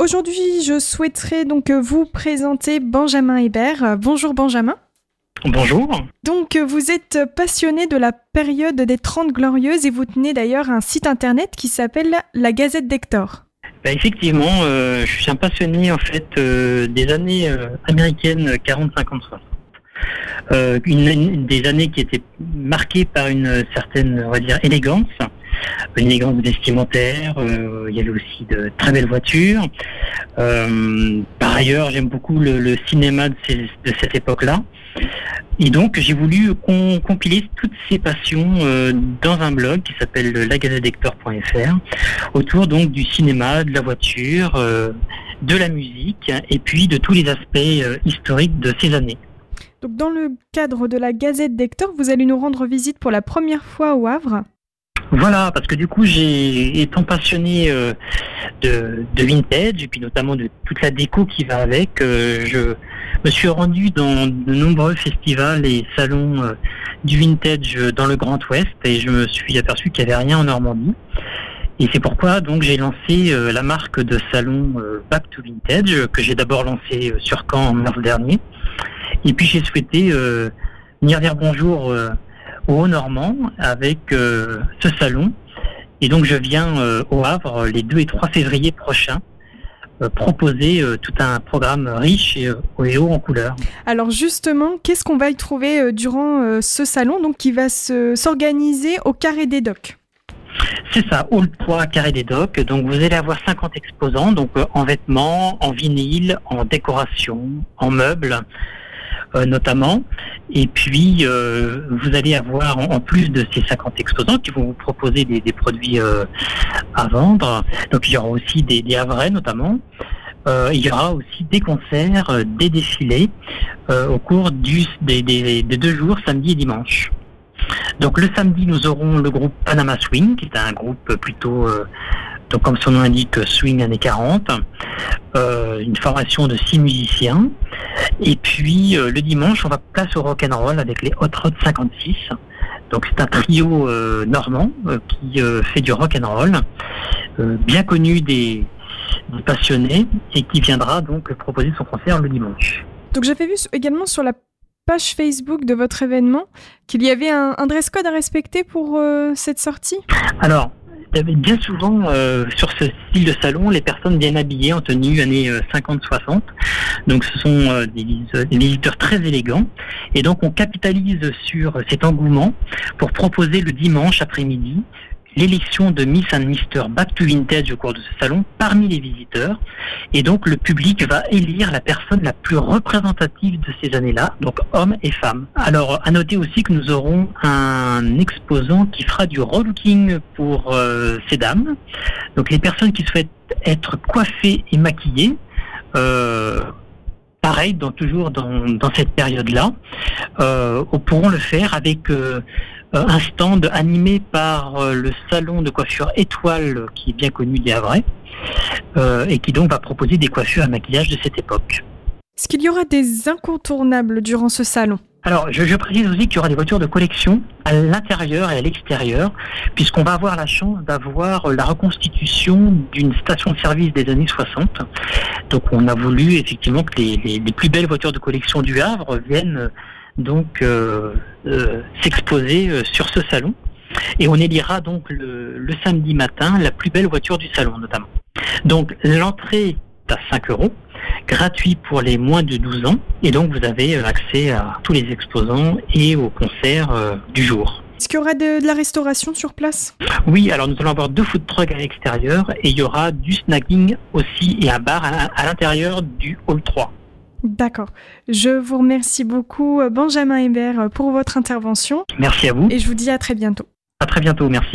aujourd'hui, je souhaiterais donc vous présenter Benjamin Hébert. Bonjour Benjamin. Bonjour. Donc, vous êtes passionné de la période des Trente Glorieuses et vous tenez d'ailleurs un site internet qui s'appelle la Gazette d'Hector. Bah, effectivement, euh, je suis un passionné en fait euh, des années euh, américaines 40, 50, 60. Une, des années qui étaient marquées par une certaine, on va dire, élégance, une élégance vestimentaire. il y avait aussi de très belles voitures. par ailleurs, j'aime beaucoup le, cinéma de cette époque-là. Et donc, j'ai voulu compiler toutes ces passions euh, dans un blog qui s'appelle lagazetedector.fr autour donc du cinéma, de la voiture, euh, de la musique et puis de tous les aspects euh, historiques de ces années. Donc, dans le cadre de la Gazette d'Hector, vous allez nous rendre visite pour la première fois au Havre. Voilà, parce que du coup, j'ai étant passionné de, de, vintage et puis notamment de toute la déco qui va avec, je me suis rendu dans de nombreux festivals et salons euh, du vintage dans le Grand Ouest et je me suis aperçu qu'il n'y avait rien en Normandie. Et c'est pourquoi donc j'ai lancé euh, la marque de salon euh, Back to Vintage que j'ai d'abord lancé sur Caen en mars dernier. Et puis j'ai souhaité venir dire bonjour aux Haut-Normands avec ce salon. Et donc je viens au Havre les 2 et 3 février prochains euh, proposer euh, tout un programme riche et, euh, haut en couleurs. Alors justement, qu'est-ce qu'on va y trouver durant ce salon donc qui va s'organiser au Carré des Docks? C'est ça, Hall 3, Carré des Docks. Donc vous allez avoir 50 exposants, donc en vêtements, en vinyle, en décoration, en meubles, euh, notamment. Et puis, euh, vous allez avoir, en, plus de ces 50 exposants qui vont vous proposer des, produits euh, à vendre, donc il y aura aussi des, des notamment. il y aura aussi des concerts, des défilés au cours des, deux jours, samedi et dimanche. Donc le samedi, nous aurons le groupe Panama Swing, qui est un groupe plutôt donc comme son nom indique, swing années 40, euh, une formation de six musiciens. Et puis euh, le dimanche, on va place au rock and roll avec les Hot Rod 56. Donc c'est un trio euh, normand qui fait du rock and roll, bien connu des, passionnés et qui viendra donc proposer son concert le dimanche. Donc j'avais vu également sur la page Facebook de votre événement qu'il y avait un, dress code à respecter pour cette sortie? Alors, bien souvent euh, sur ce style de salon, les personnes bien habillées en tenue années 50-60. Euh, donc ce sont euh, des, des, visiteurs très élégants. Et donc on capitalise sur cet engouement pour proposer le dimanche après-midi l'élection de Miss and Mister Back to Vintage au cours de ce salon parmi les visiteurs. Et donc le public va élire la personne la plus représentative de ces années-là, donc hommes et femmes. Alors à noter aussi que nous aurons un exposant qui fera du rolling pour euh, ces dames. Donc les personnes qui souhaitent être coiffées et maquillées. Euh, pareil, dans, toujours dans, cette période-là, euh, pourront le faire avec un stand animé par euh, le salon de coiffure Étoile, qui est bien connu des Havrais, euh, et qui donc va proposer des coiffures à maquillage de cette époque. Est-ce qu'il y aura des incontournables durant ce salon? Alors, je, précise aussi qu'il y aura des voitures de collection à l'intérieur et à l'extérieur, puisqu'on va avoir la chance d'avoir la reconstitution d'une station-service des années 60. Donc, on a voulu effectivement que les, les plus belles voitures de collection du Havre viennent donc euh, euh, s'exposer euh, sur ce salon. Et on élira donc le, samedi matin la plus belle voiture du salon notamment. Donc l'entrée est à 5 euros, gratuit pour les moins de 12 ans, et donc vous avez accès à tous les exposants et aux concerts du jour. Est-ce qu'il y aura de, la restauration sur place? Oui, alors nous allons avoir deux food trucks à l'extérieur et il y aura du snacking aussi et un bar à l'intérieur du hall 3. D'accord. Je vous remercie beaucoup, euh, Benjamin Hébert, euh, pour votre intervention. Merci à vous. Et je vous dis à très bientôt. À très bientôt, merci.